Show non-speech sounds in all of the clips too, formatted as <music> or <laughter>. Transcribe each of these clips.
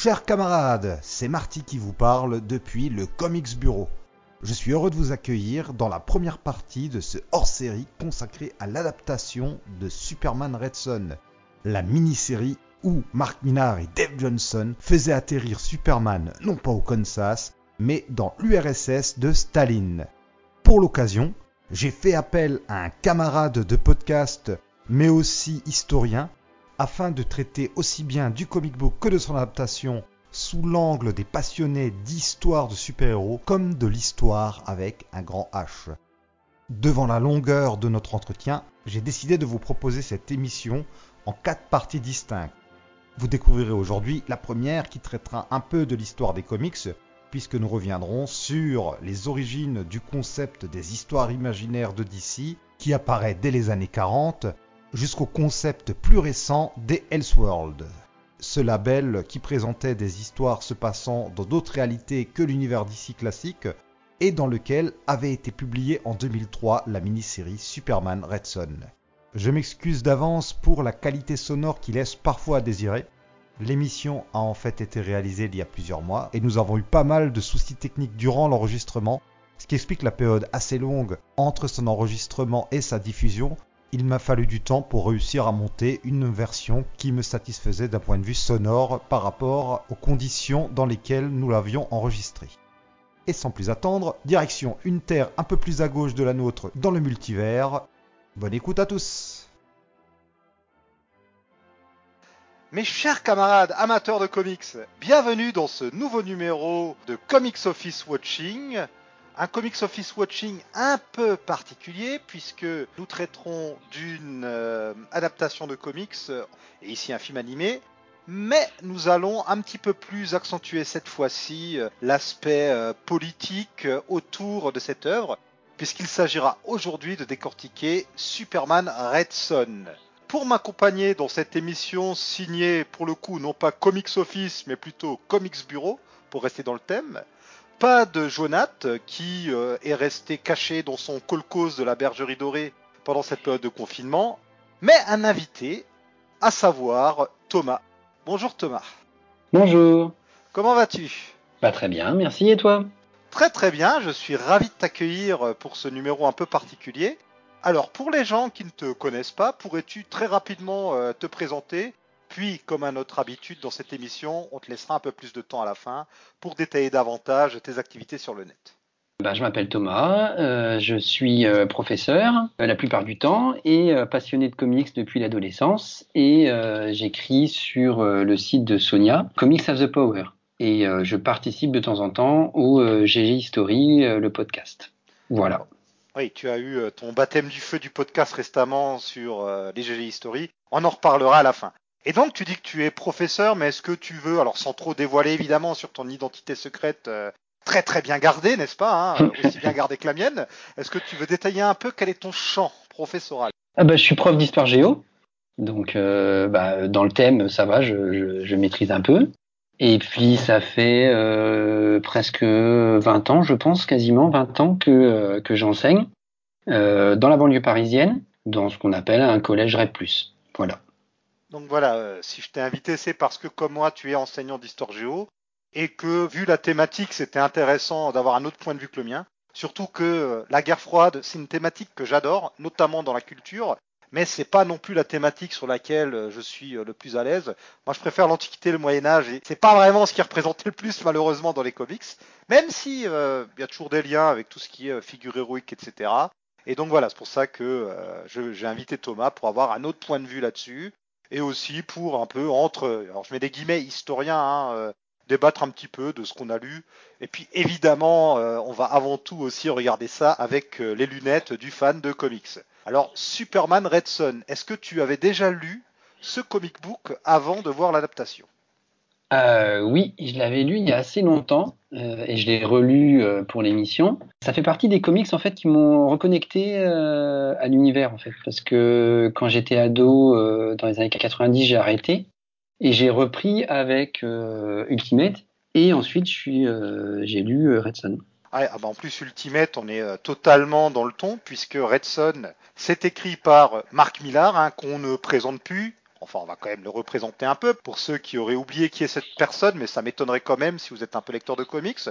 Chers camarades, c'est Marty qui vous parle depuis le Comics Bureau. Je suis heureux de vous accueillir dans la première partie de ce hors-série consacré à l'adaptation de Superman Red Son, la mini-série où Mark Millar et Dave Johnson faisaient atterrir Superman non pas au Kansas, mais dans l'URSS de Staline. Pour l'occasion, j'ai fait appel à un camarade de podcast, mais aussi historien, afin de traiter aussi bien du comic book que de son adaptation sous l'angle des passionnés d'histoire de super-héros comme de l'histoire avec un grand H. Devant la longueur de notre entretien, j'ai décidé de vous proposer cette émission en quatre parties distinctes. Vous découvrirez aujourd'hui la première qui traitera un peu de l'histoire des comics, puisque nous reviendrons sur les origines du concept des histoires imaginaires de DC, qui apparaît dès les années 40, jusqu'au concept plus récent des Elseworlds. Ce label qui présentait des histoires se passant dans d'autres réalités que l'univers DC classique et dans lequel avait été publiée en 2003 la mini-série Superman Red Son. Je m'excuse d'avance pour la qualité sonore qui laisse parfois à désirer. L'émission a en fait été réalisée il y a plusieurs mois et nous avons eu pas mal de soucis techniques durant l'enregistrement, ce qui explique la période assez longue entre son enregistrement et sa diffusion. Il m'a fallu du temps pour réussir à monter une version qui me satisfaisait d'un point de vue sonore par rapport aux conditions dans lesquelles nous l'avions enregistré. Et sans plus attendre, direction une terre un peu plus à gauche de la nôtre dans le multivers. Bonne écoute à tous Mes chers camarades amateurs de comics, bienvenue dans ce nouveau numéro de Comics Office Watching. Un Comics Office Watching un peu particulier puisque nous traiterons d'une euh, adaptation de comics, et ici un film animé, mais nous allons un petit peu plus accentuer cette fois-ci euh, l'aspect euh, politique autour de cette œuvre, puisqu'il s'agira aujourd'hui de décortiquer Superman Red Son. Pour m'accompagner dans cette émission signée pour le coup non pas Comics Office mais plutôt Comics Bureau pour rester dans le thème, pas de Jonath qui euh, est resté caché dans son colcos de la bergerie dorée pendant cette période de confinement, mais un invité, à savoir Thomas. Bonjour Thomas. Bonjour. Comment vas-tu? Bah très bien, merci et toi? Très très bien, je suis ravi de t'accueillir pour ce numéro un peu particulier. Alors, pour les gens qui ne te connaissent pas, pourrais-tu très rapidement euh, te présenter? Puis, comme à notre habitude dans cette émission, on te laissera un peu plus de temps à la fin pour détailler davantage tes activités sur le net. Bah, je m'appelle Thomas, euh, je suis euh, professeur euh, la plupart du temps et passionné de comics depuis l'adolescence et j'écris sur le site de Sonia, Comics of the Power. Et je participe de temps en temps au GG History, le podcast. Voilà. Oui, tu as eu ton baptême du feu du podcast récemment sur les GG History. On en reparlera à la fin. Et donc, tu dis que tu es professeur, mais est-ce que tu veux, alors sans trop dévoiler évidemment sur ton identité secrète, très très bien gardée, n'est-ce pas hein, <laughs> Aussi bien gardée que la mienne. Est-ce que tu veux détailler un peu quel est ton champ professoral? Ah bah, Je suis prof d'histoire géo. Donc, euh, bah, dans le thème, ça va, je, je, je, maîtrise un peu. Et puis, ça fait euh, presque 20 ans, je pense, quasiment 20 ans que, euh, que j'enseigne euh, dans la banlieue parisienne, dans ce qu'on appelle un collège REP+. Voilà. Donc voilà, euh, si je t'ai invité, c'est parce que comme moi, tu es enseignant d'histoire géo et que vu la thématique, c'était intéressant d'avoir un autre point de vue que le mien. Surtout que euh, la guerre froide, c'est une thématique que j'adore, notamment dans la culture, mais c'est pas non plus la thématique sur laquelle euh, je suis le plus à l'aise. Moi, je préfère l'Antiquité le Moyen Âge, et c'est pas vraiment ce qui représentait le plus malheureusement dans les comics, même si il y a toujours des liens avec tout ce qui est figure héroïque, etc. Et donc voilà, c'est pour ça que euh, j'ai invité Thomas pour avoir un autre point de vue là-dessus, et aussi pour un peu entre, alors je mets des guillemets historiens, hein, euh, débattre un petit peu de ce qu'on a lu. Et puis évidemment, euh, on va avant tout aussi regarder ça avec euh, les lunettes du fan de comics. Alors, Superman Red Son, est-ce que tu avais déjà lu ce comic book avant de voir l'adaptation? Euh, Oui, je l'avais lu il y a assez longtemps euh, et je l'ai relu euh, pour l'émission. Ça fait partie des comics en fait qui m'ont reconnecté à l'univers en fait parce que quand j'étais ado dans les années 90, j'ai arrêté et j'ai repris avec Ultimate et ensuite j'ai lu Red Son. Ah, ah bah en plus Ultimate, on est totalement dans le ton puisque Red Son c'est écrit par Mark Millar, hein, qu'on ne présente plus. Enfin, on va quand même le représenter un peu pour ceux qui auraient oublié qui est cette personne, mais ça m'étonnerait quand même si vous êtes un peu lecteur de comics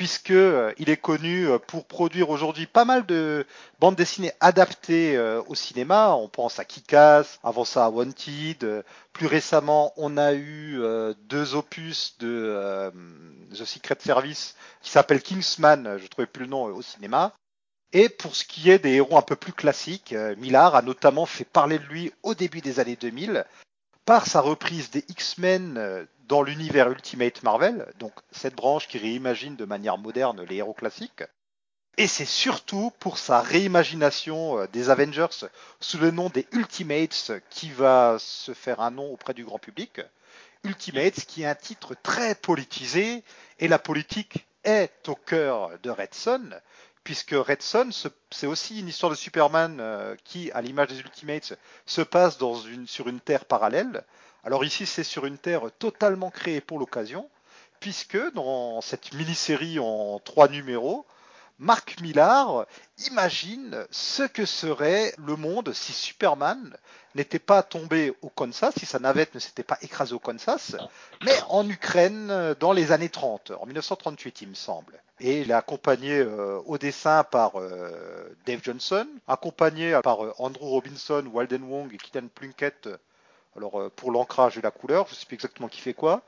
puisque euh, il est connu euh, pour produire aujourd'hui pas mal de bandes dessinées adaptées euh, au cinéma. On pense à Kick-Ass, avant ça à Wanted. Plus récemment, on a eu deux opus de The Secret Service qui s'appelle Kingsman, je ne trouvais plus le nom au cinéma. Et pour ce qui est des héros un peu plus classiques, Millard a notamment fait parler de lui au début des années 2000 par sa reprise des X-Men dans l'univers Ultimate Marvel, donc cette branche qui réimagine de manière moderne les héros classiques. Et c'est surtout pour sa réimagination euh, des Avengers sous le nom des Ultimates qui va se faire un nom auprès du grand public. Ultimates qui est un titre très politisé et la politique est au cœur de Red Son puisque Red Son, c'est aussi une histoire de Superman euh, qui, à l'image des Ultimates, se passe sur une Terre parallèle, alors ici, c'est sur une terre totalement créée pour l'occasion, puisque dans cette mini-série en trois numéros, Marc Millar imagine ce que serait le monde si Superman n'était pas tombé au Kansas, si sa navette ne s'était pas écrasée au Kansas, mais en Ukraine dans les années 30, en 1938 il me semble. Et il est accompagné euh, au dessin par euh, Dave Johnson, accompagné par euh, Andrew Robinson, Walden Wong et Keaton Plunkett alors pour l'ancrage et la couleur, je ne sais plus exactement qui fait quoi,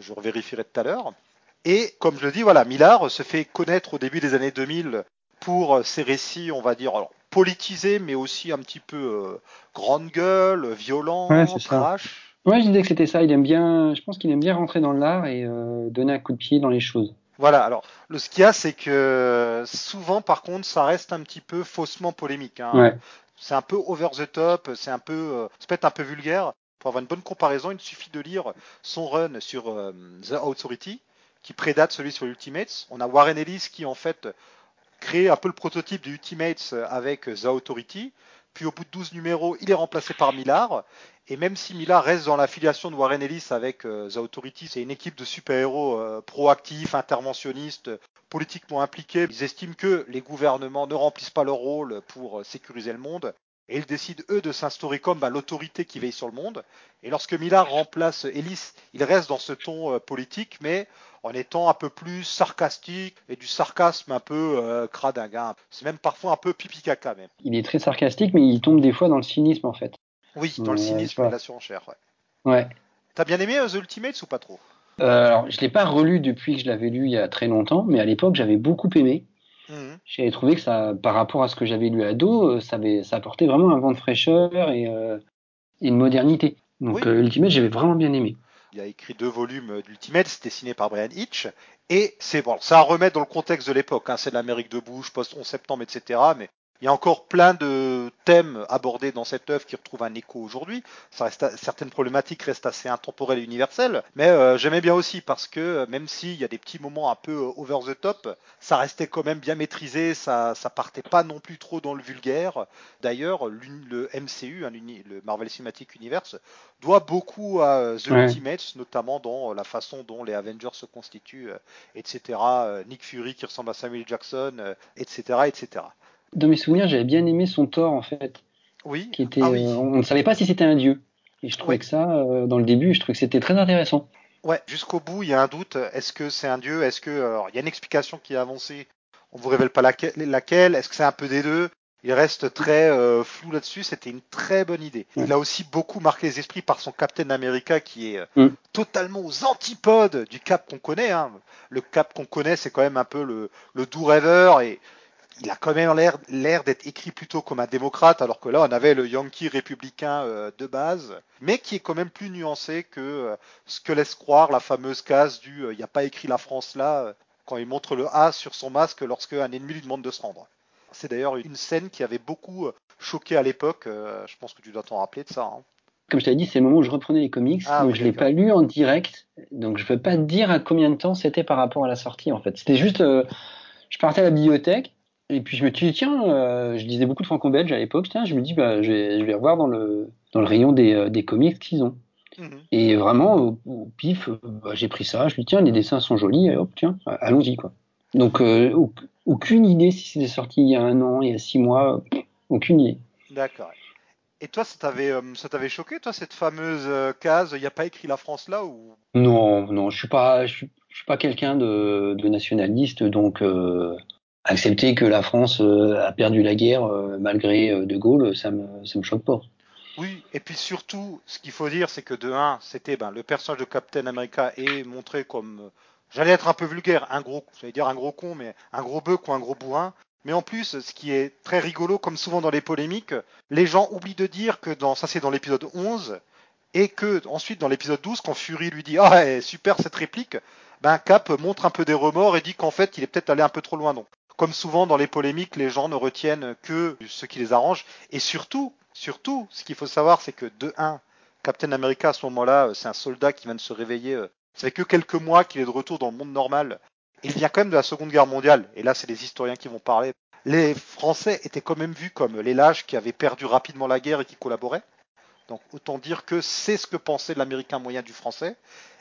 je revérifierai tout à l'heure. Et comme je le dis, voilà, Millard se fait connaître au début des années 2000 pour euh, ses récits, on va dire, politisés, mais aussi un petit peu grande gueule, violent, ouais, trash. Ouais, je disais que c'était ça. Il aime bien, je pense qu'il aime bien rentrer dans l'art et donner un coup de pied dans les choses. Voilà, alors le ce qu'il y a, c'est que souvent, par contre, ça reste un petit peu faussement polémique. Hein. Ouais. C'est un peu over the top, c'est un peu, ça peut être un peu vulgaire. Pour avoir une bonne comparaison, il suffit de lire son run sur euh, The Authority, qui prédate celui sur Ultimates. On a Warren Ellis qui en fait crée un peu le prototype de Ultimates avec The Authority. Puis au bout de 12 numéros, il est remplacé par Millar. Et même si Millar reste dans l'affiliation de Warren Ellis avec euh, The Authority, c'est une équipe de super-héros euh, proactifs, interventionnistes, politiquement impliqués. Ils estiment que les gouvernements ne remplissent pas leur rôle pour sécuriser le monde et ils décident, eux, de s'instaurer comme bah, l'autorité qui veille sur le monde. Et lorsque Millard remplace Ellis, il reste dans ce ton euh, politique, mais en étant un peu plus sarcastique et du sarcasme un peu euh, cradingue. Hein. C'est même parfois un peu pipi caca même. Il est très sarcastique, mais il tombe des fois dans le cynisme en fait. Oui, dans le cynisme et la surenchère. Ouais. ouais. T'as bien aimé euh, The Ultimates ou pas trop? Euh, Alors, je l'ai pas relu depuis que je l'avais lu il y a très longtemps, mais à l'époque, j'avais beaucoup aimé. Mhm. J'avais trouvé que ça, par rapport à ce que j'avais lu à dos, euh, ça, avait, ça apportait vraiment un vent de fraîcheur et, euh, une modernité. Donc euh, Ultimate, j'avais vraiment bien aimé. Il a écrit deux volumes d'Ultimate, c'est dessiné par Brian Hitch, et c'est bon, ça remet dans le contexte de l'époque, hein, c'est l'Amérique de Bush, post 11 septembre, etc. il y a encore plein de thèmes abordés dans cette œuvre qui retrouvent un écho aujourd'hui. certaines problématiques restent assez intemporelles et universelles, mais euh, j'aimais bien aussi parce que euh, même s'il y a des petits moments un peu euh, over the top, ça restait quand même bien maîtrisé, ça, ça partait pas non plus trop dans le vulgaire. D'ailleurs, le MCU, hein, le Marvel Cinematic Universe, doit beaucoup à The Ultimates, notamment dans la façon dont les Avengers se constituent, etc. Nick Fury qui ressemble à Samuel Jackson, etc., etc dans mes souvenirs, j'avais bien aimé son Thor en fait. Oui. Qui était, ah euh, on ne savait pas si c'était un dieu. Et je trouvais que ça, euh, dans le début, je trouvais que c'était très intéressant. Ouais, jusqu'au bout, il y a un doute. Est-ce que c'est un dieu? Est-ce que alors, il y a une explication qui est avancée On vous révèle pas laquelle. Est-ce que c'est un peu des deux? Il reste très euh, flou là-dessus. C'était une très bonne idée. Il a aussi beaucoup marqué les esprits par son Captain America, qui est mm. totalement aux antipodes du Cap qu'on connaît. Hein. Le Cap qu'on connaît, c'est quand même un peu le, le doux rêveur et il a quand même l'air d'être écrit plutôt comme un démocrate, alors que là, on avait le Yankee républicain euh, de base, mais qui est quand même plus nuancé que euh, ce que laisse croire la fameuse case du euh, il n'y a pas écrit la France là, quand il montre le A sur son masque lorsque un ennemi lui demande de se rendre. C'est d'ailleurs une scène qui avait beaucoup choqué à l'époque, je pense que tu dois t'en rappeler de ça. Hein. Comme je t'avais dit, c'est le moment où je reprenais les comics, ah donc je ne l'ai pas lu en direct, donc je ne peux pas dire à combien de temps c'était par rapport à la sortie en fait. C'était juste, je partais à la bibliothèque, et puis je me suis dit, tiens, euh, je lisais beaucoup de franco-belge à l'époque, tiens, je me dis, bah, je, vais, je vais revoir dans le, dans le rayon des, euh, des comics qu'ils ont. Mhm. Et vraiment, au, pif, euh, bah, j'ai pris ça, je me dis, tiens, les dessins sont jolis, et hop, tiens, allons-y, quoi. Donc, aucune idée si c'était sorti il y a un an, il y a six mois, aucune idée. D'accord. Et toi, ça t'avait, ça t'avait choqué, toi, cette fameuse case Il n'y a pas écrit la France là ou? Non, non, je suis pas, je suis, je suis pas quelqu'un de, de nationaliste, donc accepter que la France euh, a perdu la guerre euh, malgré euh, De Gaulle, ça me, ça me choque pas. Oui, et puis surtout, ce qu'il faut dire, c'est que de 1, c'était ben, le personnage de Captain America est montré comme, j'allais être un peu vulgaire, un gros, j'allais dire un gros con, mais un gros bœuf ou un gros bourrin. Mais en plus, ce qui est très rigolo, comme souvent dans les polémiques, les gens oublient de dire que dans, ça c'est dans l'épisode 11, et que ensuite dans l'épisode 12, quand Fury lui dit ah ouais, super cette réplique, ben Cap montre un peu des remords et dit qu'en fait il est peut-être allé un peu trop loin. Comme souvent dans les polémiques, les gens ne retiennent que ce qui les arrange, et surtout, surtout, ce qu'il faut savoir, c'est que de 1, Captain America à ce moment-là, euh, c'est un soldat qui vient de se réveiller. euh, Ça fait que quelques mois qu'il est de retour dans le monde normal. Il vient quand même de la Seconde Guerre mondiale, et là c'est les historiens qui vont parler. Les Français étaient quand même vus comme les lâches qui avaient perdu rapidement la guerre et qui collaboraient. Donc autant dire que c'est ce que pensait l'Américain moyen du Français.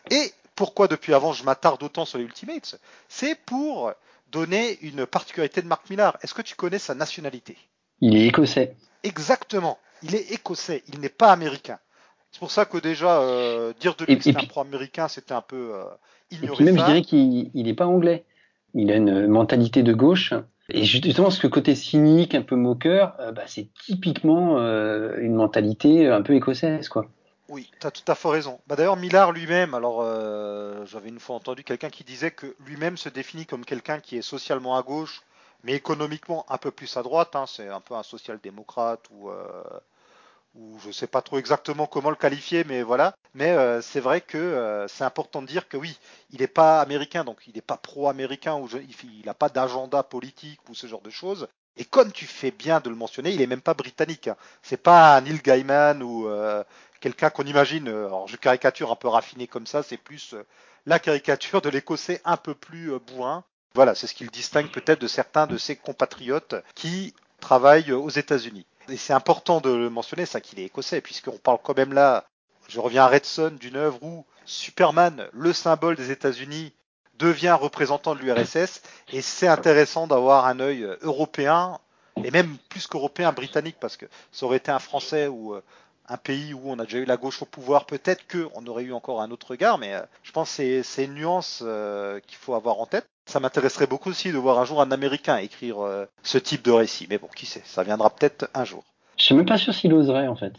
Et pourquoi depuis avant je m'attarde autant sur les Ultimates? C'est pour donner une particularité de Mark Millar. Est-ce que tu connais sa nationalité? Il est écossais. Exactement. Il est écossais, il n'est pas américain. C'est pour ça que déjà, euh, dire de lui Et- que et c'était un pro-américain, c'était un peu euh, Et ignorer puis même, je dirais qu'il il est pas anglais. Il a une mentalité de gauche. Et justement, ce côté cynique, un peu moqueur, euh, bah, c'est typiquement euh, une mentalité un peu écossaise, quoi. Oui, tu as tout à fait raison. Bah, D'ailleurs, Millard lui-même, alors euh, j'avais une fois entendu quelqu'un qui disait que lui-même se définit comme quelqu'un qui est socialement à gauche, mais économiquement un peu plus à droite. hein. C'est un peu un social-démocrate ou, euh, je sais pas trop exactement comment le qualifier, mais voilà. Mais euh, c'est vrai que c'est important de dire que oui, il n'est pas américain, donc il n'est pas pro-américain ou je- il n'a pas d'agenda politique ou ce genre de choses. Et comme tu fais bien de le mentionner, il est même pas britannique. Hein. C'est pas Neil Gaiman ou quelqu'un qu'on imagine. euh, Alors je caricature un peu raffiné comme ça, c'est plus euh, la caricature de l'Écossais un peu plus euh, bourrin. Voilà, c'est ce qui le distingue peut-être de certains de ses compatriotes qui travaillent aux États-Unis. Et c'est important de le mentionner, ça qu'il est écossais, puisqu'on parle quand même là, je reviens à Redson, d'une œuvre où Superman, le symbole des États-Unis, devient représentant de l'URSS, et c'est intéressant d'avoir un œil européen, et même plus qu'européen, britannique, parce que ça aurait été un Français ou un pays où on a déjà eu la gauche au pouvoir, peut-être qu'on aurait eu encore un autre regard, mais euh, je pense que c'est- une nuance euh, qu'il faut avoir en tête. Ça m'intéresserait beaucoup aussi de voir un jour un Américain écrire euh, ce type de récit, mais bon, qui sait, ça viendra peut-être un jour. Je suis même pas sûr s'il oserait, en fait.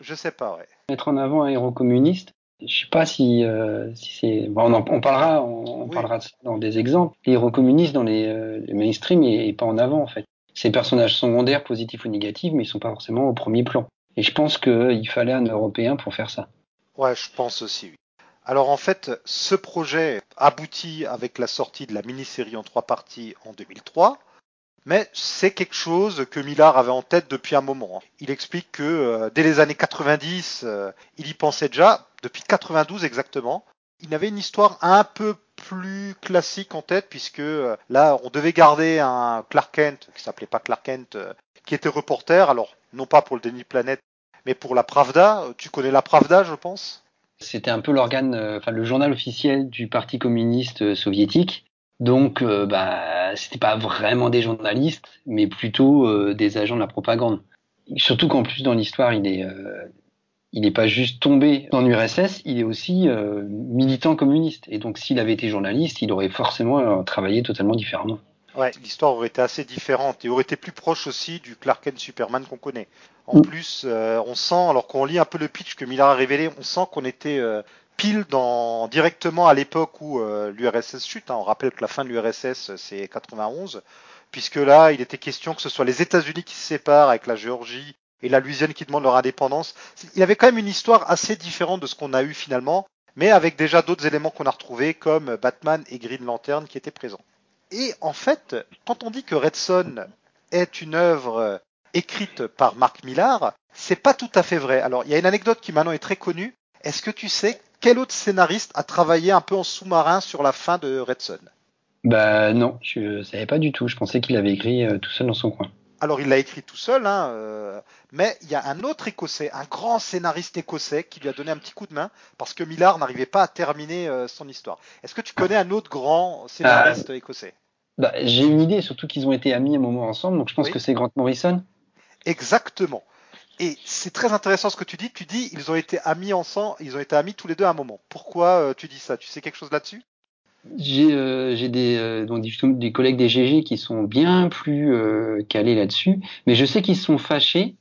Je sais pas, ouais. Mettre en avant un héros communiste, je sais pas si, euh, si c'est. Bon, on, en- on parlera, on, on Oui. parlera de ça dans des exemples. Les héros communistes dans les, les mainstream et, et pas en avant, en fait. Ces personnages secondaires, positifs ou négatifs, mais ils sont pas forcément au premier plan. Et je pense qu'il fallait un Européen pour faire ça. Ouais, je pense aussi, oui. Alors en fait, ce projet aboutit avec la sortie de la mini-série en trois parties en 2003, mais c'est quelque chose que Millard avait en tête depuis un moment. Il explique que euh, dès les années 90, euh, il y pensait déjà, depuis 92 exactement. Il avait une histoire un peu plus classique en tête, puisque euh, là, on devait garder un Clark Kent, qui s'appelait pas Clark Kent, qui était reporter, alors non pas pour le Denis Planet, mais pour la Pravda. Tu connais la Pravda, je pense? C'était un peu l'organe, euh, enfin le journal officiel du Parti communiste euh, soviétique. Donc, euh, bah, c'était pas vraiment des journalistes, mais plutôt euh, des agents de la propagande. Surtout qu'en plus dans l'histoire, il est, il n'est pas juste tombé dans l'URSS, il est aussi militant communiste. Et donc, s'il avait été journaliste, il aurait forcément travaillé totalement différemment. Ouais, l'histoire aurait été assez différente et aurait été plus proche aussi du Clark Kent Superman qu'on connaît. En Mm. plus, euh, on sent, alors qu'on lit un peu le pitch que Miller a révélé, on sent qu'on était euh, pile dans directement à l'époque où euh, l'URSS chute. hein. On rappelle que la fin de l'URSS c'est 91, puisque là il était question que ce soit les États-Unis qui se séparent avec la Géorgie et la Louisiane qui demandent leur indépendance. Il avait quand même une histoire assez différente de ce qu'on a eu finalement, mais avec déjà d'autres éléments qu'on a retrouvés comme Batman et Green Lantern qui étaient présents. Et en fait, quand on dit que Red Son est une œuvre écrite par Mark Millar, c'est pas tout à fait vrai. Alors, il y a une anecdote qui maintenant est très connue. Est-ce que tu sais quel autre scénariste a travaillé un peu en sous-marin sur la fin de Red Son? Bah non, je savais pas du tout. Je pensais qu'il avait écrit euh, tout seul dans son coin. Alors, il l'a écrit tout seul, hein, euh, mais il y a un autre écossais, un grand scénariste écossais qui lui a donné un petit coup de main parce que Millar n'arrivait pas à terminer euh, son histoire. Est-ce que tu connais un autre grand scénariste écossais? Bah, j'ai une idée, surtout qu'ils ont été amis un moment ensemble, donc je pense Oui. que c'est Grant Morrison. Exactement. Et c'est très intéressant ce que tu dis. Tu dis ils ont été amis ensemble, ils ont été amis tous les deux à un moment. Pourquoi euh, tu dis ça? Tu sais quelque chose là-dessus? J'ai euh, des, euh, donc des, des collègues des GG qui sont bien plus euh, calés là-dessus, mais je sais qu'ils sont fâchés.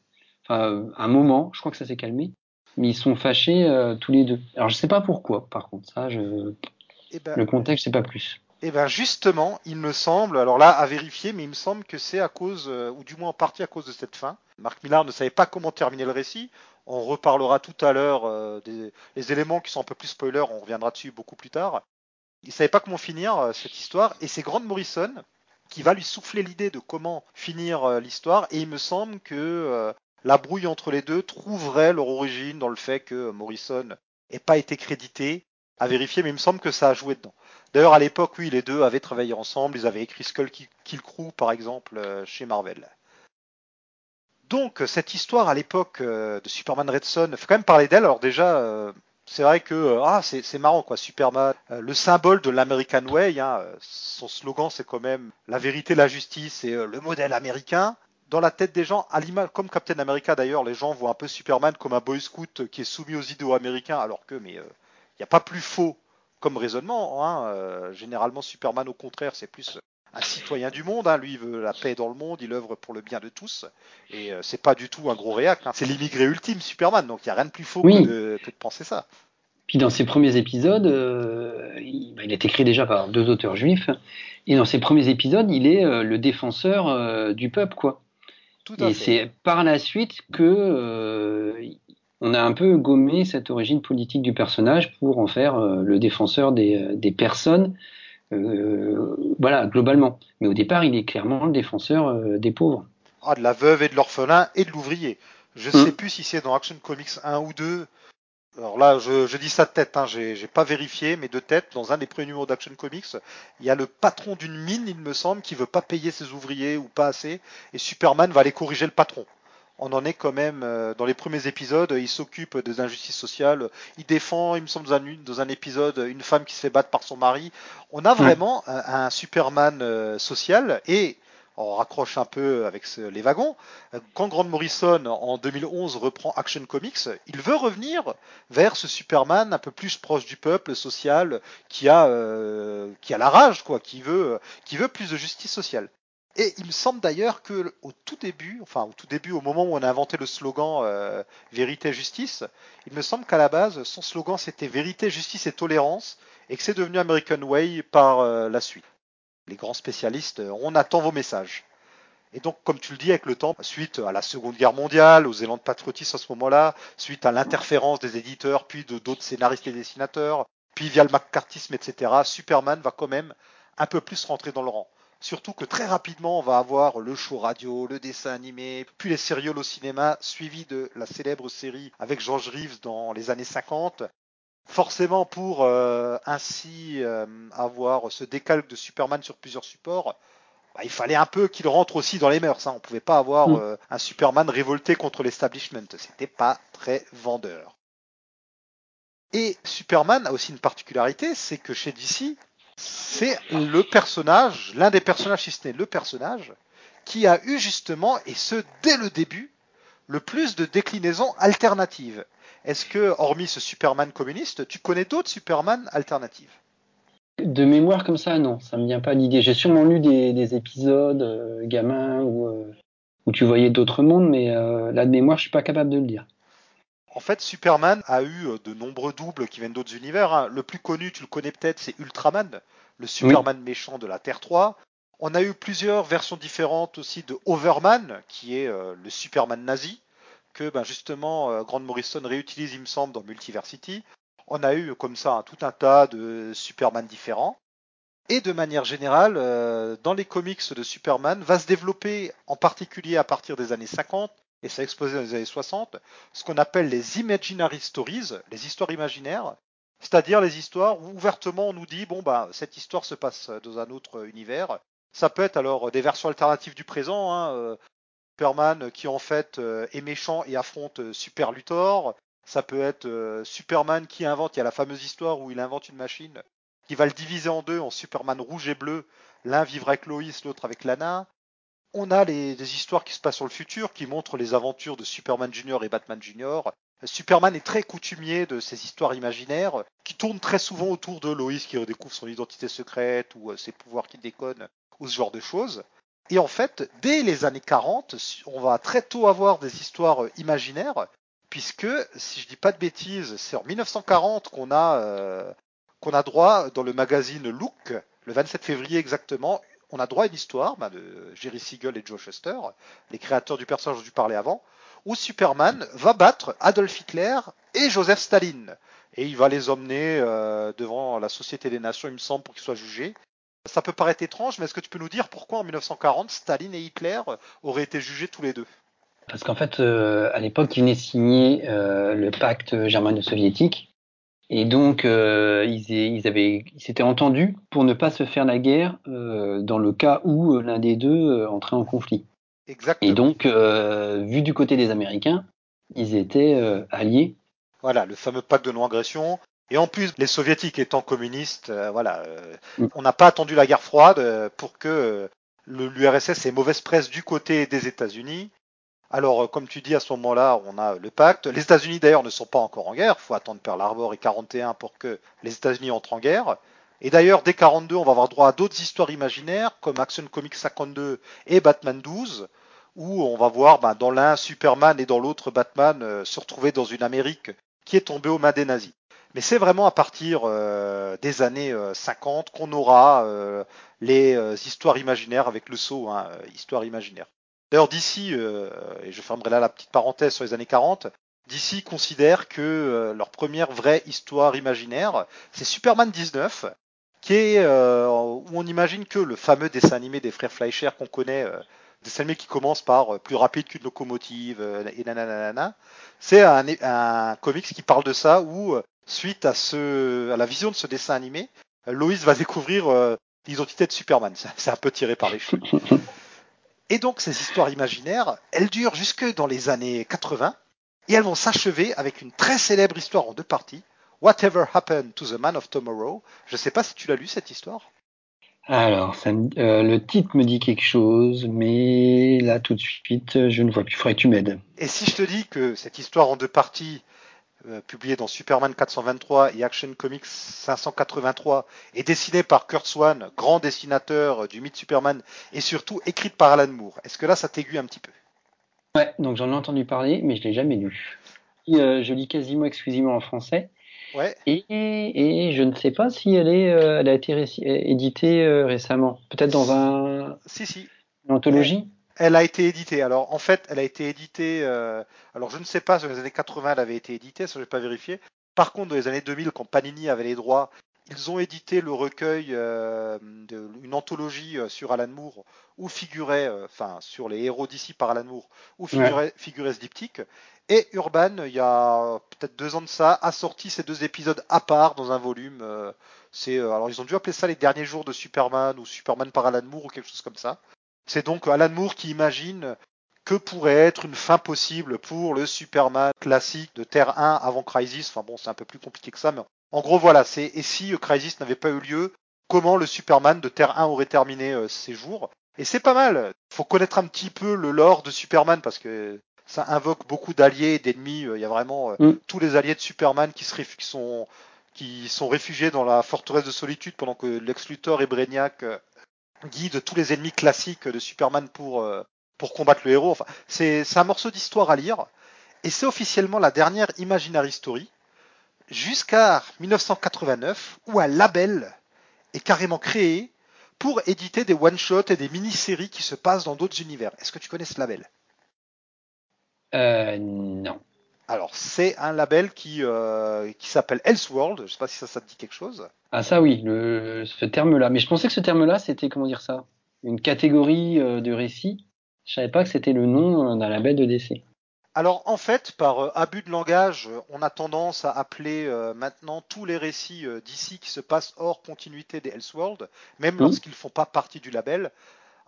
Enfin, un moment, je crois que ça s'est calmé, mais ils sont fâchés tous les deux. Alors je sais pas pourquoi, par contre, ça, je, Eh ben, le contexte, je sais pas plus. Eh ben justement, il me semble, alors là à vérifier, mais il me semble que c'est à cause, ou du moins en partie à cause de cette fin. Marc Millard ne savait pas comment terminer le récit. On reparlera tout à l'heure des les éléments qui sont un peu plus spoilers, on reviendra dessus beaucoup plus tard. Il savait pas comment finir euh, cette histoire, et c'est Grant Morrison qui va lui souffler l'idée de comment finir euh, l'histoire, et il me semble que euh, la brouille entre les deux trouverait leur origine dans le fait que Morrison n'ait pas été crédité, à vérifier, mais il me semble que ça a joué dedans. D'ailleurs, à l'époque, oui, les deux avaient travaillé ensemble. Ils avaient écrit Skull Ki- Kill Crew, par exemple, chez Marvel. Donc, cette histoire à l'époque de Superman Red Son, faut quand même parler d'elle. Alors déjà, c'est vrai que euh, ah, c'est marrant quoi, Superman, euh, le symbole de l'American Way. Hein, euh, son slogan, c'est quand même la vérité, la justice et euh, le modèle américain. Dans la tête des gens, à l'image, comme Captain America d'ailleurs, les gens voient un peu Superman comme un boy scout qui est soumis aux idéaux américains, alors que mais il n'y a pas plus faux comme raisonnement. Hein. Euh, généralement, Superman, au contraire, c'est plus un citoyen du monde. Hein. Lui, il veut la paix dans le monde, il œuvre pour le bien de tous. Et euh, c'est pas du tout un gros réac. Hein. C'est l'immigré ultime, Superman. Donc, il n'y a rien de plus faux Oui. que, de, que de penser ça. Puis dans ses premiers épisodes, euh, il, bah, il est écrit déjà par deux auteurs juifs, et dans ses premiers épisodes, il est euh, le défenseur euh, du peuple, quoi. Tout à Et c'est par la suite que on a un peu gommé cette origine politique du personnage pour en faire le défenseur des, des personnes, voilà, globalement. Mais au départ, il est clairement le défenseur euh, des pauvres. Ah, de la veuve et de l'orphelin et de l'ouvrier. Je Mm. sais plus si c'est dans Action Comics 1 ou 2. Alors là, je, je dis ça de tête, hein, j'ai j'ai pas vérifié, mais de tête, dans un des premiers numéros d'Action Comics, il y a le patron d'une mine, il me semble, qui veut pas payer ses ouvriers ou pas assez, et Superman va aller corriger le patron. On en est quand même euh, dans les premiers épisodes, il s'occupe des injustices sociales, il défend, il me semble, dans un, dans un épisode, une femme qui se fait battre par son mari. On a vraiment un, un Superman euh, social et on raccroche un peu avec ce- les wagons. Quand Grant Morrison en 2011 reprend Action Comics, il veut revenir vers ce Superman un peu plus proche du peuple, social, qui a euh, qui a la rage, quoi, qui veut qui veut plus de justice sociale. Et il me semble d'ailleurs que au tout début, enfin au tout début, au moment où on a inventé le slogan euh, vérité justice, il me semble qu'à la base son slogan c'était vérité justice et tolérance, et que c'est devenu American Way par euh, la suite. Les grands spécialistes, euh, on attend vos messages. Et donc, comme tu le dis, avec le temps, suite à la Seconde Guerre mondiale, aux élans de patriotisme à ce moment-là, suite à l'interférence des éditeurs, puis de d'autres scénaristes et dessinateurs, puis via le macartisme, etc., Superman va quand même un peu plus rentrer dans le rang. Surtout que très rapidement, on va avoir le show radio, le dessin animé, puis les sérioles au cinéma, suivi de la célèbre série avec George Reeves dans les années 50. Forcément, pour euh, ainsi euh, avoir ce décalque de Superman sur plusieurs supports, bah, il fallait un peu qu'il rentre aussi dans les mœurs. Hein. On pouvait pas avoir Mm. euh, un Superman révolté contre l'establishment. C'était pas très vendeur. Et Superman a aussi une particularité, c'est que chez DC, c'est le personnage, l'un des personnages, si ce n'est le personnage, qui a eu justement, et ce dès le début, le plus de déclinaisons alternatives. Est-ce que, hormis ce Superman communiste, tu connais d'autres Superman alternatives? De mémoire comme ça, non, ça me vient pas d'idée. J'ai sûrement lu des, des épisodes euh, gamins où, euh, où tu voyais d'autres mondes, mais euh, là de mémoire, je suis pas capable de le dire. En fait, Superman a eu euh, de nombreux doubles qui viennent d'autres univers. hein. Le plus connu, tu le connais peut-être, c'est Ultraman, le Superman méchant de la Terre 3. On a eu plusieurs versions différentes aussi de Overman, qui est euh, le Superman nazi, que ben, justement euh, Grant Morrison réutilise, il me semble, dans Multiversity. On a eu comme ça hein, tout un tas de Superman différents. Et de manière générale, euh, dans les comics de Superman, va se développer en particulier à partir des années 50, et ça a explosé dans les années 60, ce qu'on appelle les imaginary stories, les histoires imaginaires, c'est-à-dire les histoires où ouvertement on nous dit bon bah cette histoire se passe dans un autre univers. Ça peut être alors des versions alternatives du présent, hein, euh, Superman qui en fait euh, est méchant et affronte euh, Super Luthor. Ça peut être Superman qui invente, il y a la fameuse histoire où il invente une machine qui va le diviser en deux en Superman rouge et bleu. L'un vivra avec Lois, l'autre avec Lana. On a des histoires qui se passent sur le futur, qui montrent les aventures de Superman Junior et Batman Junior. Superman est très coutumier de ces histoires imaginaires, qui tournent très souvent autour de Loïs qui redécouvre son identité secrète ou euh, ses pouvoirs qui déconnent ou ce genre de choses. Et en fait, dès les années 40, on va très tôt avoir des histoires euh, imaginaires, puisque, si je dis pas de bêtises, c'est en 1940 qu'on a, euh, qu'on a droit dans le magazine Look, le 27 février exactement, on a droit à une histoire bah, de Jerry Siegel et Joe Shuster, les créateurs du personnage dont tu parlais avant, où Superman va battre Adolf Hitler et Joseph Staline. Et il va les emmener euh, devant la Société des Nations, il me semble, pour qu'ils soient jugés. Ça peut paraître étrange, mais est-ce que tu peux nous dire pourquoi en 1940, Staline et Hitler auraient été jugés tous les deux? Parce qu'en fait, euh, à l'époque, ils venaient signer euh, le pacte germano-soviétique. Et donc, euh, ils, ils, avaient, ils s'étaient entendus pour ne pas se faire la guerre euh, dans le cas où euh, l'un des deux entrait en conflit. Exactement. Et donc, vu du côté des Américains, ils étaient alliés. Voilà, le fameux pacte de non-agression. Et en plus, les soviétiques étant communistes, euh, voilà, euh, mm. on n'a pas attendu la guerre froide pour que l'URSS ait mauvaise presse du côté des États-Unis. Alors, comme tu dis, à ce moment-là, on a le pacte. Les États-Unis, d'ailleurs, ne sont pas encore en guerre. Il faut attendre Pearl Harbor et 41 pour que les États-Unis entrent en guerre. Et d'ailleurs, dès 42, on va avoir droit à d'autres histoires imaginaires, comme Action Comics 52 et Batman 12, où on va voir ben, dans l'un Superman et dans l'autre Batman euh, se retrouver dans une Amérique qui est tombée aux mains des nazis. Mais c'est vraiment à partir euh, des années 50 euh, qu'on aura les histoires imaginaires avec le saut, hein, histoire imaginaire. D'ailleurs, d'ici, et je fermerai là la petite parenthèse sur les années 40, d'ici considère que leur première vraie histoire imaginaire, c'est Superman 19, qui est où on imagine que le fameux dessin animé des frères Fleischer qu'on connaît dessin animé qui commence par euh, plus rapide qu'une locomotive euh, et nanana. C'est un, un comics qui parle de ça où euh, suite à ce à la vision de ce dessin animé, Loïs va découvrir l'identité de Superman. <laughs> C'est un peu tiré par les cheveux. <laughs> Et donc ces histoires imaginaires, elles durent jusque dans les années 80 et elles vont s'achever avec une très célèbre histoire en deux parties. Whatever Happened to the Man of Tomorrow. Je ne sais pas si tu l'as lu cette histoire. Alors, ça euh, le titre me dit quelque chose, mais là tout de suite, je ne vois plus. Il faudrait que tu m'aides. Et si je te dis que cette histoire en deux parties, euh, publiée dans Superman 423 et Action Comics 583, est dessinée par Kurt Swan, grand dessinateur du mythe Superman, et surtout écrite par Alan Moore, est-ce que là ça t'aiguille un petit peu? Ouais, donc j'en ai entendu parler, mais je l'ai jamais lu. Euh, je lis quasiment exclusivement en français. Ouais. Et, et, je ne sais pas si elle, est, euh, elle a été éditée euh, récemment. Peut-être dans un. Si, si. Une anthologie? Elle, a été éditée. Alors, en fait, elle a été éditée. Euh, alors, je ne sais pas, dans les années 80, elle avait été éditée, ça, je n'ai pas vérifié. Par contre, dans les années 2000, quand Panini avait les droits, ils ont édité le recueil, euh, de, une anthologie sur Alan Moore, où figurait, enfin, sur les héros d'ici par Alan Moore, où figurait, ouais. figurait ce diptyque. Et Urban, il y a peut-être deux ans de ça, a sorti ces deux épisodes à part dans un volume. Euh, c'est euh, alors ils ont dû appeler ça les derniers jours de Superman ou Superman par Alan Moore ou quelque chose comme ça. C'est donc Alan Moore qui imagine que pourrait être une fin possible pour le Superman classique de Terre 1 avant Crisis. Enfin bon, c'est un peu plus compliqué que ça, mais en gros voilà, c'est et si Crisis n'avait pas eu lieu, comment le Superman de Terre 1 aurait terminé euh, ses jours? Et c'est pas mal. Faut connaître un petit peu le lore de Superman parce que ça invoque beaucoup d'alliés et d'ennemis. Il y a vraiment euh, mm. tous les alliés de Superman qui, se qui, sont, qui sont réfugiés dans la forteresse de solitude pendant que Lex Luthor et Brainiac euh, guident tous les ennemis classiques de Superman pour, euh, pour combattre le héros. Enfin, c'est un morceau d'histoire à lire. Et c'est officiellement la dernière Imaginary Story jusqu'à 1989 où un label est carrément créé pour éditer des one-shots et des mini-séries qui se passent dans d'autres univers. Est-ce que tu connais ce label? Euh, non. Alors, c'est un label qui, euh, qui s'appelle Elseworld. Je ne sais pas si ça, ça te dit quelque chose. Ah, ça oui, le, ce terme-là. Mais je pensais que ce terme-là, c'était, comment dire ça Une catégorie euh, de récits. Je savais pas que c'était le nom d'un label de DC. Alors, en fait, par euh, abus de langage, on a tendance à appeler euh, maintenant tous les récits euh, d'ici qui se passent hors continuité des Elseworld, même mmh. lorsqu'ils font pas partie du label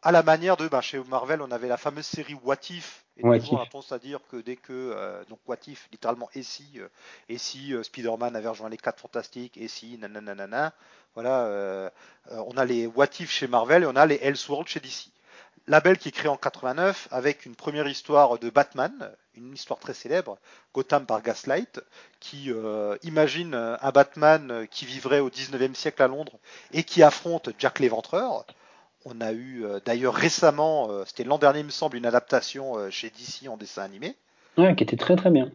à la manière de, bah, chez Marvel, on avait la fameuse série What If, What on a tendance à dire que dès que, euh, donc What If, littéralement, et si, euh, et si euh, Spider-Man avait rejoint les 4 Fantastiques, et si, nanana, voilà, euh, on a les What If chez Marvel et on a les Elseworld chez DC. Label qui est créé en 89 avec une première histoire de Batman, une histoire très célèbre, Gotham par Gaslight, qui euh, imagine un Batman qui vivrait au 19e siècle à Londres et qui affronte Jack l'Éventreur. On a eu euh, d'ailleurs récemment, euh, c'était l'an dernier il me semble, une adaptation chez DC en dessin animé. Ouais, qui était très très bien.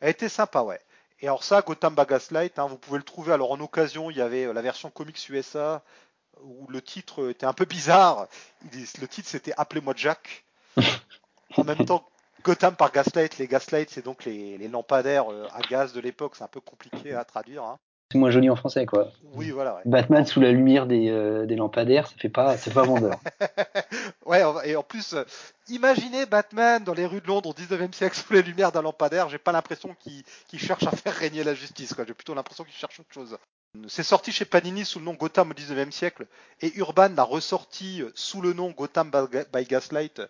Elle était sympa, ouais. Et alors ça, Gotham by Gaslight, hein, vous pouvez le trouver. Alors en occasion, il y avait la version comics USA où le titre était un peu bizarre. Le titre c'était Appelez-moi Jack. <laughs> en même temps, Gotham par Gaslight, les Gaslight, c'est donc les, lampadaires euh, à gaz de l'époque, c'est un peu compliqué à traduire. Hein. C'est moins joli en français, quoi. Oui, voilà. Batman sous la lumière euh, des, lampadaires, ça fait pas, c'est pas vendeur. <laughs> ouais, et en plus, euh, imaginez Batman dans les rues de Londres au 19e siècle sous les lumières d'un lampadaire. J'ai pas l'impression qu'il cherche à faire régner la justice, quoi. J'ai plutôt l'impression qu'il cherche autre chose. C'est sorti chez Panini sous le nom Gotham au 19e siècle et Urban l'a ressorti sous le nom Gotham by Gaslight.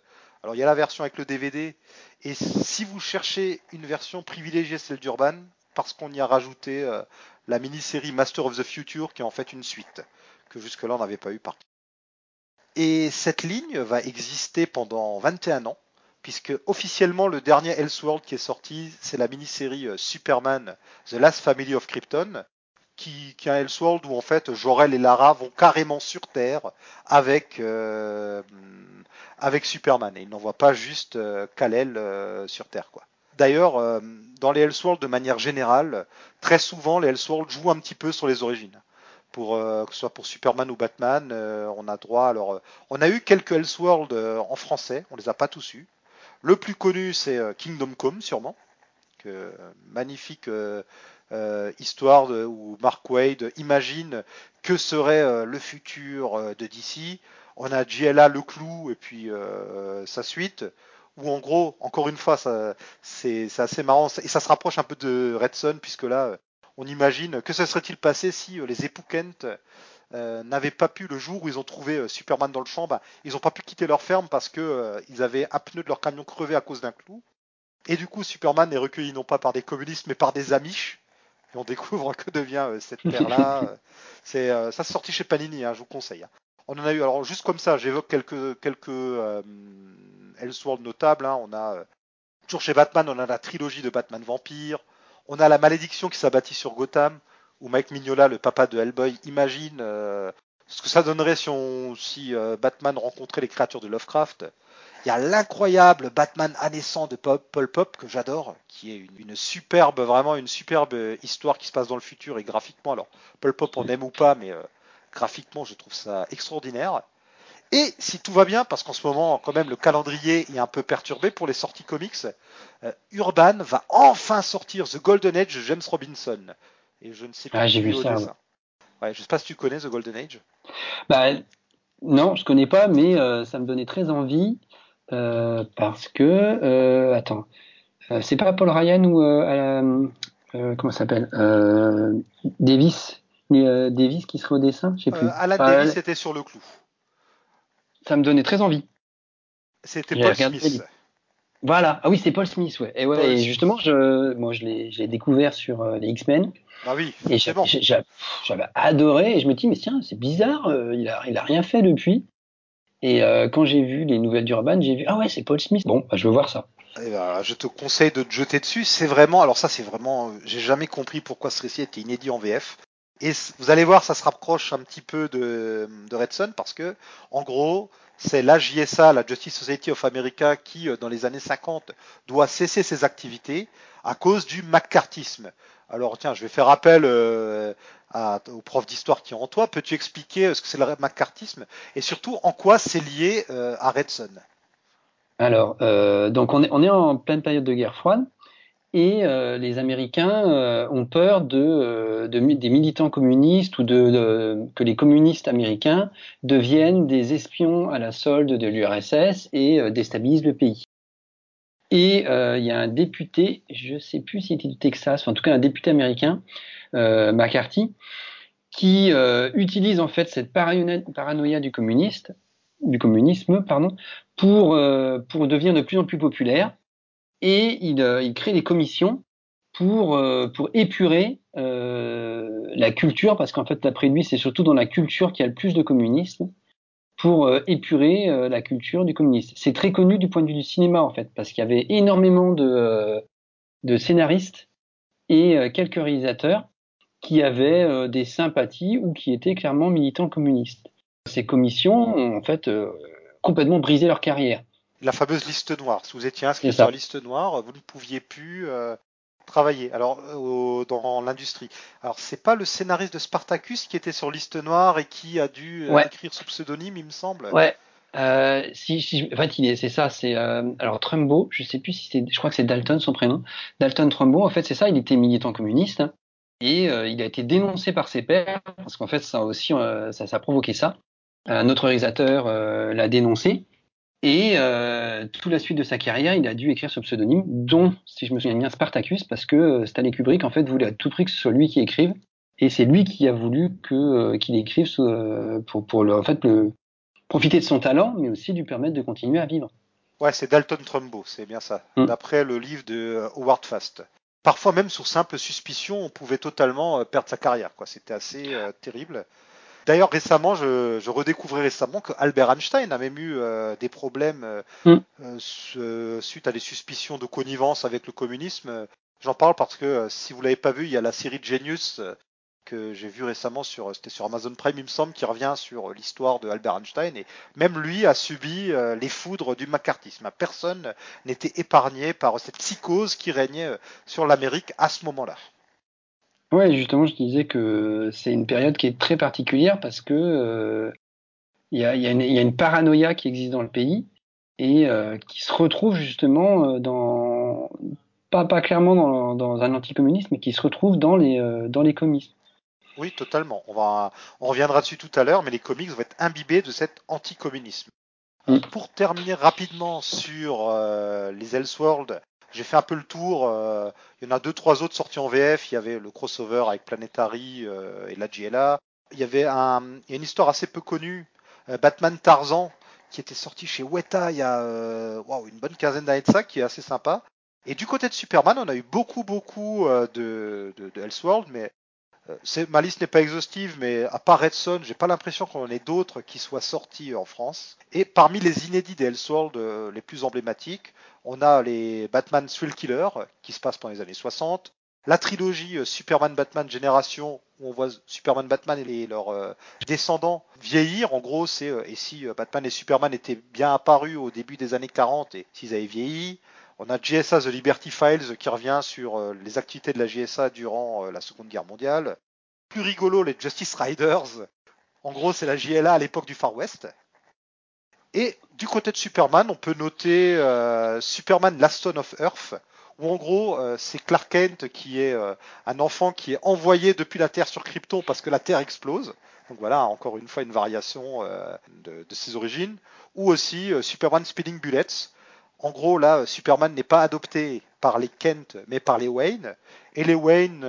Alors il y a la version avec le DVD et si vous cherchez une version privilégiée, celle d'Urban, parce qu'on y a rajouté euh, la mini-série Master of the Future qui est en fait une suite que jusque-là on n'avait pas eu par. Et cette ligne va exister pendant 21 ans puisque officiellement le dernier Elseworld qui est sorti, c'est la mini-série euh, Superman The Last Family of Krypton qui, qui est un Elseworld où en fait Jorel et Lara vont carrément sur Terre avec euh, avec Superman et ils n'envoient pas juste euh, Kal-El sur Terre quoi. D'ailleurs, euh, dans les Elseworlds de manière générale, très souvent les Elseworlds jouent un petit peu sur les origines. Pour que ce soit pour Superman ou Batman, on a droit alors on a eu quelques Elseworlds en français, on les a pas tous eus. Le plus connu c'est Kingdom Come sûrement, que, magnifique euh, histoire où Mark Wade imagine que serait euh, le futur euh, de DC. On a JLA le clou et puis sa suite où en gros, encore une fois, c'est assez marrant et ça se rapproche un peu de Red Son puisque là, on imagine que se serait-il passé si les époux Kent n'avaient pas pu le jour où ils ont trouvé Superman dans le champ, bah, ils n'ont pas pu quitter leur ferme parce que ils avaient un pneu de leur camion crevé à cause d'un clou. Et du coup, Superman est recueilli non pas par des communistes mais par des Amish et on découvre <laughs> que devient euh, cette <laughs> paire-là. Euh, c'est euh, ça c'est sorti chez Panini, hein, je vous conseille. Hein. On en a eu alors juste comme ça, j'évoque quelques quelques euh, notables. Hein. On a toujours chez Batman, on a la trilogie de Batman Vampire. On a la malédiction qui s'abattit sur Gotham, où Mike Mignola, le papa de Hellboy, imagine ce que ça donnerait si, on, si Batman rencontrait les créatures de Lovecraft. Il y a l'incroyable Batman naissant de Paul Pop que j'adore, qui est une, superbe, vraiment une superbe histoire qui se passe dans le futur et graphiquement. Alors, Paul Pop, on aime ou pas, mais euh, graphiquement, je trouve ça extraordinaire. Et si tout va bien, parce qu'en ce moment, quand même, le calendrier est un peu perturbé pour les sorties comics, euh, Urban va enfin sortir The Golden Age de James Robinson. Et je ne sais pas. Ah, j'ai vu ça. Ouais. je sais pas si tu connais The Golden Age. Bah, non, je connais pas, mais euh, ça me donnait très envie. Euh, parce que attends, c'est pas Paul Ryan ou comment s'appelle Davis, Davis qui serait au dessin, je sais plus. Alan Davis était sur le clou. Ça me donnait très envie. C'était Paul Smith. Voilà, ah oui, c'est Paul Smith, ouais. Et, ouais, et justement, je, moi, je l'ai découvert sur les X-Men. Ah oui, et j'avais adoré, et je me dis, mais tiens, c'est bizarre, il, a, il a rien fait depuis. Et euh, quand j'ai vu les nouvelles d'Urban, j'ai vu ah ouais c'est Paul Smith. Bon, bah, je veux voir ça. Eh ben, je te conseille de te jeter dessus. C'est vraiment, alors ça c'est vraiment, j'ai jamais compris pourquoi ce récit était inédit en VF. Et vous allez voir, ça se rapproche un petit peu de, de Red Son parce que, en gros, c'est la JSA, la Justice Society of America, qui, euh, dans les années 50, doit cesser ses activités à cause du McCarthyisme. Alors tiens, je vais faire appel euh, à, au prof d'histoire qui est en toi. Peux-tu expliquer euh, ce que c'est le McCarthyisme et surtout en quoi c'est lié euh, à Redson Alors, donc on est, on est en pleine période de guerre froide et les Américains ont peur de, de, des militants communistes ou de, que les communistes américains deviennent des espions à la solde de l'URSS et déstabilisent le pays. Et euh, il y a un député, je ne sais plus s'il était du Texas, en tout cas un député américain, euh, McCarthy, qui euh, utilise en fait cette paranoïa, du communiste, du communisme, pardon, pour pour devenir de plus en plus populaire. Et il, il crée des commissions pour pour épurer la culture, parce qu'en fait d'après lui, c'est surtout dans la culture qu'il y a le plus de communisme pour euh, épurer euh, la culture du communisme. C'est très connu du point de vue du cinéma en fait, parce qu'il y avait énormément de, euh, de scénaristes et quelques réalisateurs qui avaient des sympathies ou qui étaient clairement militants communistes. Ces commissions ont en fait complètement brisé leur carrière. La fameuse liste noire. Si vous étiez inscrit sur la liste noire, vous ne pouviez plus travailler alors euh, dans l'industrie. Alors c'est pas le scénariste de Spartacus qui était sur liste noire et qui a dû euh, écrire sous pseudonyme, il me semble. Ouais. Euh, si, si, en fait, c'est ça, c'est alors Trumbo. Je sais plus si c'est, je crois que c'est Dalton son prénom. Dalton Trumbo. En fait, c'est ça. Il était militant communiste hein, et il a été dénoncé par ses pairs parce qu'en fait, ça aussi, ça, ça a provoqué ça. Un autre réalisateur l'a dénoncé et euh, toute la suite de sa carrière, il a dû écrire ce pseudonyme, dont, si je me souviens bien, Spartacus, parce que euh, Stanley Kubrick en fait voulait à tout prix que ce soit lui qui écrive, et c'est lui qui a voulu que euh, qu'il écrive euh, pour pour le, en fait le profiter de son talent, mais aussi lui permettre de continuer à vivre. Ouais, c'est Dalton Trumbo, c'est bien ça. Mm. D'après le livre de Howard Fast. Parfois même sur simple suspicion, on pouvait totalement perdre sa carrière. Quoi, c'était assez terrible. D'ailleurs, récemment, je, je, redécouvrais récemment que Albert Einstein a même eu euh, des problèmes euh, mm. euh, suite à des suspicions de connivence avec le communisme. J'en parle parce que si vous l'avez pas vu, il y a la série Genius que j'ai vu récemment sur c'était sur Amazon Prime, il me semble, qui revient sur l'histoire de Albert Einstein et même lui a subi les foudres du macartisme. Personne n'était épargné par cette psychose qui régnait sur l'Amérique à ce moment-là. Ouais, justement, je disais que c'est une période qui est très particulière parce que euh, il y, a, y, a y, a, une paranoïa qui existe dans le pays et euh, qui se retrouve justement euh, dans pas pas clairement dans, dans un anticommunisme, mais qui se retrouve dans les dans les comics. Oui, totalement. On va on reviendra dessus tout à l'heure, mais les comics vont être imbibés de cet anticommunisme. Mm. Pour terminer rapidement sur les Elseworlds, j'ai fait un peu le tour. Euh, il y en a deux, trois autres sortis en VF. Il y avait le crossover avec Planetary euh, et la GLA. Il y avait un, il y a une histoire assez peu connue, euh, Batman Tarzan, qui était sorti chez Weta il y a wow, une bonne quinzaine d'années de ça, qui est assez sympa. Et du côté de Superman, on a eu beaucoup, beaucoup de, de, de Elseworld, mais ma liste n'est pas exhaustive, mais à part Red Son, j'ai pas l'impression qu'on en ait d'autres qui soient sortis en France. Et parmi les inédits des Elseworld les plus emblématiques, on a les Batman Thrill Killer qui se passent pendant les années 60. La trilogie euh, Superman Batman Génération où on voit Superman Batman et leurs euh, descendants vieillir. En gros, c'est euh, et si Batman et Superman étaient bien apparus au début des années 40 et s'ils avaient vieilli. On a GSA The Liberty Files qui revient sur les activités de la GSA durant la Seconde Guerre mondiale. Plus rigolo, les Justice Riders. En gros, c'est la JLA à l'époque du Far West. Et du côté de Superman, on peut noter euh, Superman Last Son of Earth, où en gros euh, c'est Clark Kent qui est euh, un enfant qui est envoyé depuis la Terre sur Krypton parce que la Terre explose. Donc voilà, encore une fois une variation de, de, ses origines. Ou aussi Superman Speeding Bullets. En gros là, Superman n'est pas adopté par les Kent, mais par les Wayne. Et les Wayne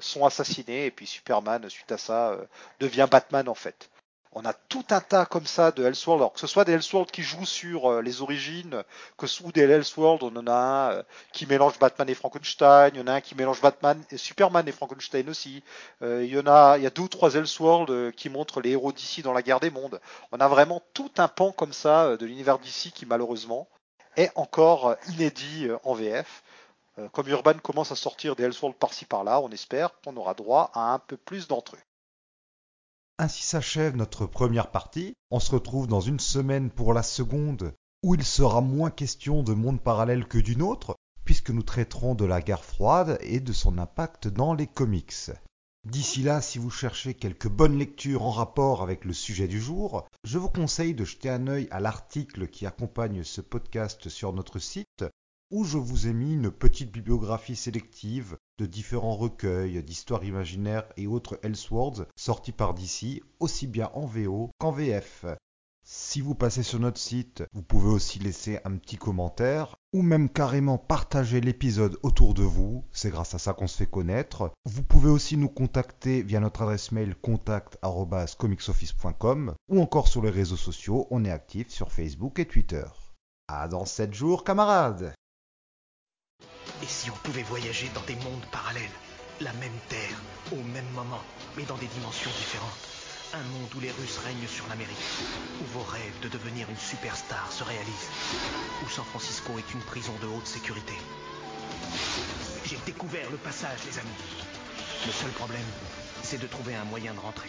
sont assassinés, et puis Superman, suite à ça, devient Batman en fait on a tout un tas comme ça de Elseworld, alors que ce soit des Elseworlds qui jouent sur euh, les origines, que ou des Elseworlds, on en a un euh, qui mélange Batman et Frankenstein, il y en a un qui mélange Batman et Superman et Frankenstein aussi. Euh, il y en a, il y a deux ou trois Elseworlds qui montrent les héros d'ici dans la guerre des mondes. On a vraiment tout un pan comme ça de l'univers d'ici qui malheureusement est encore inédit en VF. Comme Urban commence à sortir des Elseworlds par-ci par-là, on espère qu'on aura droit à un peu plus d'entre eux. Ainsi s'achève notre première partie. On se retrouve dans une semaine pour la seconde, où il sera moins question de monde parallèle que d'une autre, puisque nous traiterons de la guerre froide et de son impact dans les comics. D'ici là, si vous cherchez quelques bonnes lectures en rapport avec le sujet du jour, je vous conseille de jeter un œil à l'article qui accompagne ce podcast sur notre site où je vous ai mis une petite bibliographie sélective de différents recueils d'histoires imaginaires et autres Elseworlds sortis par DC, aussi bien en VO qu'en VF. Si vous passez sur notre site, vous pouvez aussi laisser un petit commentaire ou même carrément partager l'épisode autour de vous, c'est grâce à ça qu'on se fait connaître. Vous pouvez aussi nous contacter via notre adresse mail contact@comicsoffice.com ou encore sur les réseaux sociaux, on est actif sur Facebook et Twitter. À dans 7 jours camarades et si on pouvait voyager dans des mondes parallèles La même Terre, au même moment, mais dans des dimensions différentes? Un monde où les Russes règnent sur l'Amérique. Où vos rêves de devenir une superstar se réalisent. Où San Francisco est une prison de haute sécurité. J'ai découvert le passage, les amis. Le seul problème, c'est de trouver un moyen de rentrer.